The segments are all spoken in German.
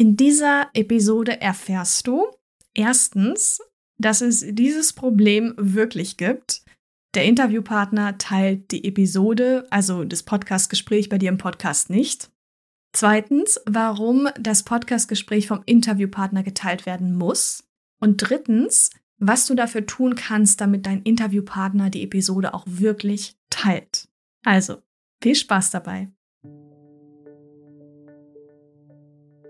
In dieser Episode erfährst du erstens, dass es dieses Problem wirklich gibt. Der Interviewpartner teilt die Episode, also das Podcastgespräch bei dir im Podcast nicht. Zweitens, warum das Podcastgespräch vom Interviewpartner geteilt werden muss. Und drittens, was du dafür tun kannst, damit dein Interviewpartner die Episode auch wirklich teilt. Also, viel Spaß dabei.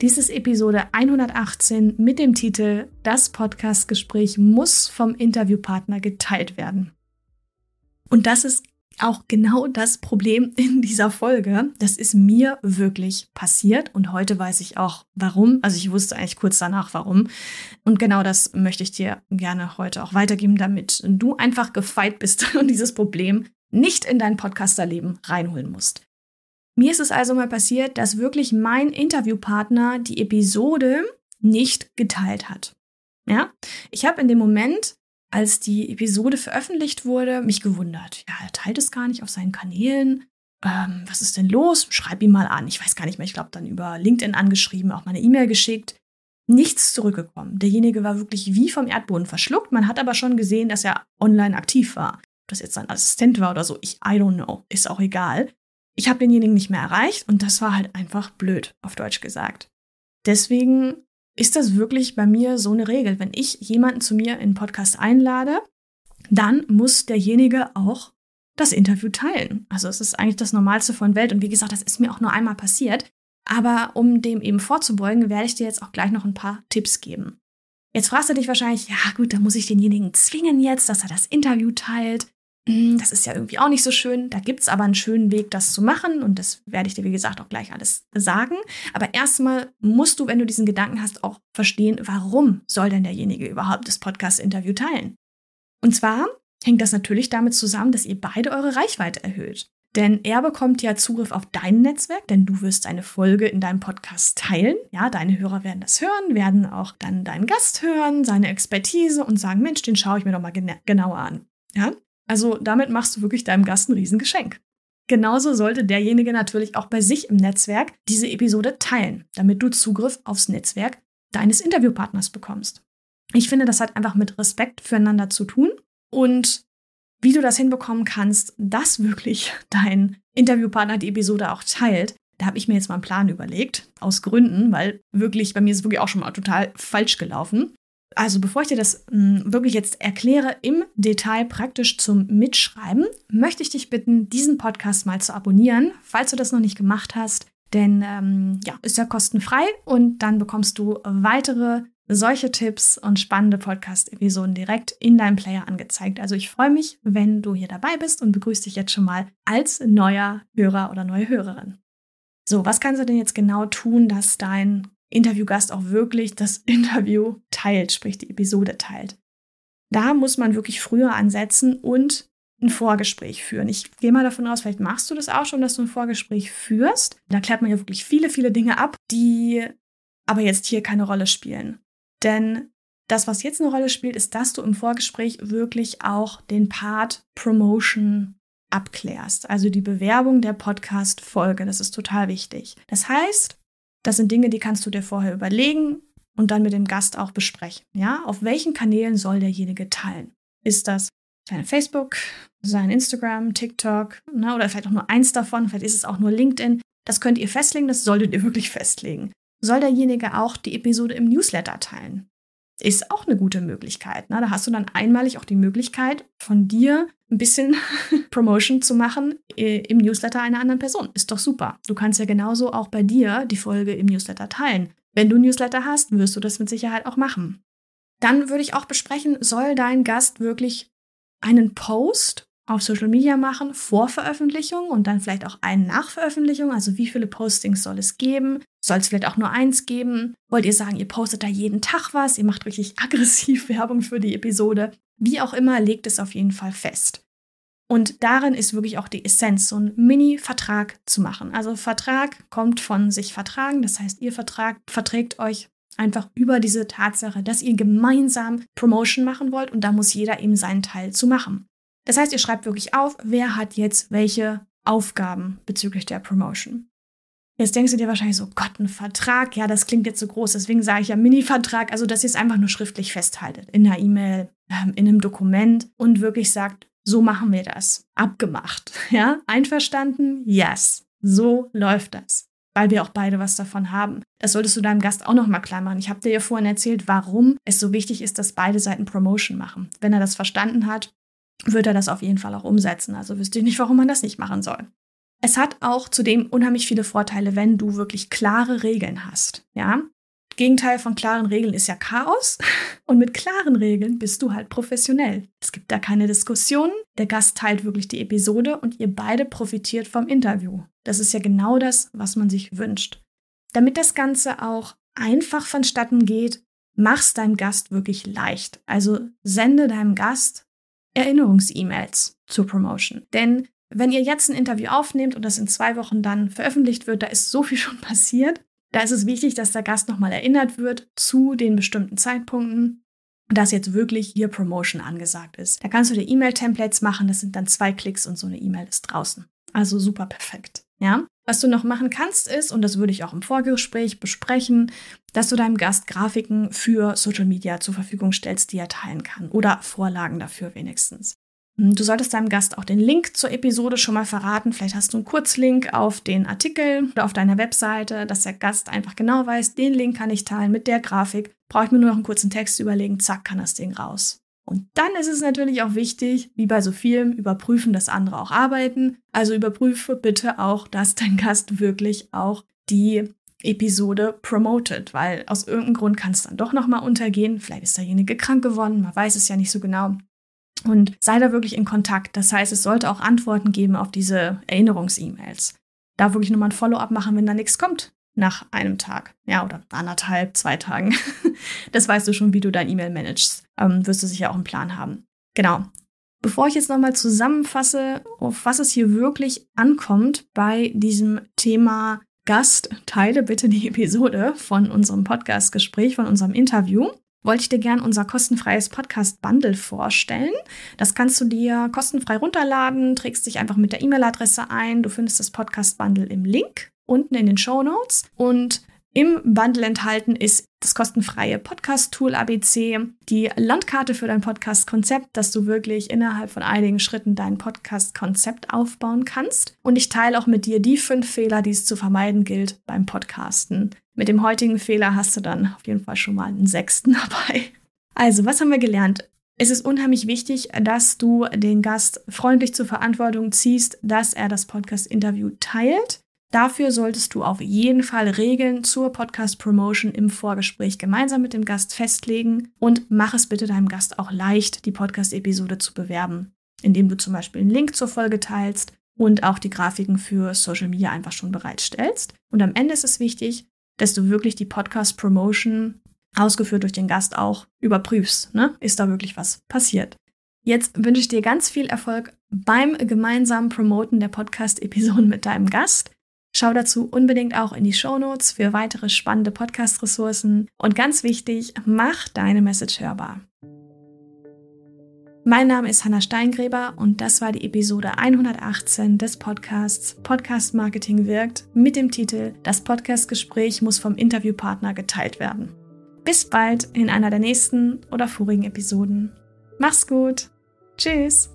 Dies ist Episode 118 mit dem Titel Das Podcastgespräch muss vom Interviewpartner geteilt werden. Und das ist auch genau das Problem in dieser Folge. Das ist mir wirklich passiert und heute weiß ich auch warum. Also ich wusste eigentlich kurz danach warum. Und genau das möchte ich dir gerne heute auch weitergeben, damit du einfach gefeit bist und dieses Problem nicht in dein Podcasterleben reinholen musst. Mir ist es also mal passiert, dass wirklich mein Interviewpartner die Episode nicht geteilt hat. Ja, ich habe in dem Moment, als die Episode veröffentlicht wurde, mich gewundert. Ja, er teilt es gar nicht auf seinen Kanälen. Ähm, was ist denn los? Schreib ihn mal an. Ich weiß gar nicht mehr. Ich glaube, dann über LinkedIn angeschrieben, auch mal eine E-Mail geschickt. Nichts zurückgekommen. Derjenige war wirklich wie vom Erdboden verschluckt. Man hat aber schon gesehen, dass er online aktiv war. Ob das jetzt sein Assistent war oder so, ich, I don't know. Ist auch egal ich habe denjenigen nicht mehr erreicht und das war halt einfach blöd, auf Deutsch gesagt. Deswegen ist das wirklich bei mir so eine Regel. Wenn ich jemanden zu mir in Podcast einlade, dann muss derjenige auch das Interview teilen. Also es ist eigentlich das Normalste von Welt. Und wie gesagt, das ist mir auch nur einmal passiert. Aber um dem eben vorzubeugen, werde ich dir jetzt auch gleich noch ein paar Tipps geben. Jetzt fragst du dich wahrscheinlich, ja gut, dann muss ich denjenigen zwingen jetzt, dass er das Interview teilt. Hm, das ist ja irgendwie auch nicht so schön. Da gibt es aber einen schönen Weg, das zu machen. Und das werde ich dir, wie gesagt, auch gleich alles sagen. Aber erstmal musst du, wenn du diesen Gedanken hast, auch verstehen, warum soll denn derjenige überhaupt das Podcast-Interview teilen? Und zwar hängt das natürlich damit zusammen, dass ihr beide eure Reichweite erhöht. Denn er bekommt ja Zugriff auf dein Netzwerk, denn du wirst eine Folge in deinem Podcast teilen. Ja, deine Hörer werden das hören, werden auch dann deinen Gast hören, seine Expertise und sagen, Mensch, den schaue ich mir doch mal gena genauer an. Ja, also damit machst du wirklich deinem Gast ein Riesengeschenk. Genauso sollte derjenige natürlich auch bei sich im Netzwerk diese Episode teilen, damit du Zugriff aufs Netzwerk deines Interviewpartners bekommst. Ich finde, das hat einfach mit Respekt füreinander zu tun und wie du das hinbekommen kannst, dass wirklich dein Interviewpartner die Episode auch teilt, da habe ich mir jetzt mal einen Plan überlegt, aus Gründen, weil wirklich, bei mir ist es wirklich auch schon mal total falsch gelaufen. Also bevor ich dir das mh, hm, wirklich jetzt erkläre im Detail praktisch zum Mitschreiben, möchte ich dich bitten, diesen Podcast mal zu abonnieren, falls du das noch nicht gemacht hast. Denn ähm, ja, ist ja kostenfrei und dann bekommst du weitere solche Tipps und spannende Podcast-Episoden direkt in deinem Player angezeigt. Also ich freue mich, wenn du hier dabei bist und begrüße dich jetzt schon mal als neuer Hörer oder neue Hörerin. So, was kannst du denn jetzt genau tun, dass dein Interviewgast auch wirklich das Interview teilt, sprich die Episode teilt. Da muss man wirklich früher ansetzen und ein Vorgespräch führen. Ich gehe mal davon aus, vielleicht machst du das auch schon, dass du ein Vorgespräch führst. Da klärt man ja wirklich viele, viele Dinge ab, die aber jetzt hier keine Rolle spielen. Denn das, was jetzt eine Rolle spielt, ist, dass du im Vorgespräch wirklich auch den Part Promotion abklärst. Also die Bewerbung der Podcast-Folge. Das ist total wichtig. Das heißt, das sind Dinge, die kannst du dir vorher überlegen und dann mit dem Gast auch besprechen. Ja, auf welchen Kanälen soll derjenige teilen? Ist das sein Facebook, sein Instagram, TikTok, ne, oder vielleicht auch nur eins davon, vielleicht ist es auch nur LinkedIn. Das könnt ihr festlegen, das solltet ihr wirklich festlegen. Soll derjenige auch die Episode im Newsletter teilen? Ist auch eine gute Möglichkeit. Ne? Da hast du dann einmalig auch die Möglichkeit, von dir ein bisschen Promotion zu machen äh, im Newsletter einer anderen Person. Ist doch super. Du kannst ja genauso auch bei dir die Folge im Newsletter teilen. Wenn du Newsletter hast, wirst du das mit Sicherheit auch machen. Dann würde ich auch besprechen, soll dein Gast wirklich einen Post auf Social Media machen vor Veröffentlichung und dann vielleicht auch einen nach Veröffentlichung? Also wie viele Postings soll es geben? Soll es vielleicht auch nur eins geben? Wollt ihr sagen, ihr postet da jeden Tag was? Ihr macht richtig aggressiv Werbung für die Episode? Wie auch immer, legt es auf jeden Fall fest. Und darin ist wirklich auch die Essenz, so einen Mini-Vertrag zu machen. Also Vertrag kommt von sich vertragen, das heißt, ihr Vertrag verträgt euch einfach über diese Tatsache, dass ihr gemeinsam Promotion machen wollt und da muss jeder eben seinen Teil zu machen. Das heißt, ihr schreibt wirklich auf, wer hat jetzt welche Aufgaben bezüglich der Promotion. Jetzt denkst du dir wahrscheinlich so, Gott, ein Vertrag, ja, das klingt jetzt so groß, deswegen sage ich ja Mini-Vertrag, also dass ihr es einfach nur schriftlich festhaltet, in einer E-Mail, ähm, in einem Dokument und wirklich sagt, so machen wir das. Abgemacht. Ja, einverstanden? Yes. So läuft das. Weil wir auch beide was davon haben. Das solltest du deinem Gast auch nochmal klar machen. Ich habe dir ja vorhin erzählt, warum es so wichtig ist, dass beide Seiten Promotion machen. Wenn er das verstanden hat, wird er das auf jeden Fall auch umsetzen. Also wüsste ich nicht, warum man das nicht machen soll. Es hat auch zudem unheimlich viele Vorteile, wenn du wirklich klare Regeln hast. Ja, Gegenteil von klaren Regeln ist ja Chaos. Und mit klaren Regeln bist du halt professionell. Es gibt da keine Diskussionen. Der Gast teilt wirklich die Episode und ihr beide profitiert vom Interview. Das ist ja genau das, was man sich wünscht. Damit das Ganze auch einfach vonstatten geht, mach's deinem Gast wirklich leicht. Also sende deinem Gast Erinnerungs-E-Mails zur Promotion. Denn wenn ihr jetzt ein Interview aufnehmt und das in zwei Wochen dann veröffentlicht wird, da ist so viel schon passiert. Da ist es wichtig, dass der Gast nochmal erinnert wird zu den bestimmten Zeitpunkten, dass jetzt wirklich hier Promotion angesagt ist. Da kannst du dir E-Mail-Templates machen, das sind dann zwei Klicks und so eine E-Mail ist draußen. Also super perfekt. Ja? Was du noch machen kannst, ist, und das würde ich auch im Vorgespräch besprechen, dass du deinem Gast Grafiken für Social Media zur Verfügung stellst, die er teilen kann. Oder Vorlagen dafür wenigstens. Hm, du solltest deinem Gast auch den Link zur Episode schon mal verraten. Vielleicht hast du einen Kurzlink auf den Artikel oder auf deiner Webseite, dass der Gast einfach genau weiß, den Link kann ich teilen mit der Grafik. Brauche ich mir nur noch einen kurzen Text überlegen, zack, kann das Ding raus. Und dann ist es natürlich auch wichtig, wie bei so vielem, überprüfen, dass andere auch arbeiten. Also überprüfe bitte auch, dass dein Gast wirklich auch die Episode promotet, weil aus irgendeinem Grund kann es dann doch nochmal untergehen. Vielleicht ist derjenige krank geworden, man weiß es ja nicht so genau. Und sei da wirklich in Kontakt. Das heißt, es sollte auch Antworten geben auf diese Erinnerungs-E-Mails. Da wirklich nochmal ein Follow-up machen, wenn da nichts kommt nach einem Tag. Ja, oder anderthalb, zwei Tagen. Das weißt du schon, wie du dein E-Mail managst. Ähm, wirst du sicher auch einen Plan haben. Genau. Bevor ich jetzt nochmal zusammenfasse, auf was es hier wirklich ankommt bei diesem Thema Gast, teile bitte die Episode von unserem Podcast-Gespräch, von unserem Interview wollte ich dir gern unser kostenfreies Podcast-Bundle vorstellen. Das kannst du dir kostenfrei runterladen, trägst dich einfach mit der E-Mail-Adresse ein. Du findest das Podcast-Bundle im Link unten in den Show Notes. Und im Bundle enthalten ist das kostenfreie Podcast-Tool ABC, die Landkarte für dein Podcast-Konzept, dass du wirklich innerhalb von einigen Schritten dein Podcast-Konzept aufbauen kannst. Und ich teile auch mit dir die fünf Fehler, die es zu vermeiden gilt beim Podcasten. Mit dem heutigen Fehler hast du dann auf jeden Fall schon mal einen sechsten dabei. Also, was haben wir gelernt? Es ist unheimlich wichtig, dass du den Gast freundlich zur Verantwortung ziehst, dass er das Podcast-Interview teilt. Dafür solltest du auf jeden Fall Regeln zur Podcast-Promotion im Vorgespräch gemeinsam mit dem Gast festlegen und mach es bitte deinem Gast auch leicht, die Podcast-Episode zu bewerben, indem du zum Beispiel einen Link zur Folge teilst und auch die Grafiken für Social Media einfach schon bereitstellst. Und am Ende ist es wichtig, dass du wirklich die Podcast-Promotion ausgeführt durch den Gast auch überprüfst. Ne? Ist da wirklich was passiert? Jetzt wünsche ich dir ganz viel Erfolg beim gemeinsamen Promoten der Podcast-Episoden mit deinem Gast. Schau dazu unbedingt auch in die Show Notes für weitere spannende Podcast-Ressourcen. Und ganz wichtig, mach deine Message hörbar. Mein Name ist Hanna Steingräber und das war die Episode 118 des Podcasts Podcast Marketing wirkt mit dem Titel Das Podcastgespräch muss vom Interviewpartner geteilt werden. Bis bald in einer der nächsten oder vorigen Episoden. Mach's gut. Tschüss.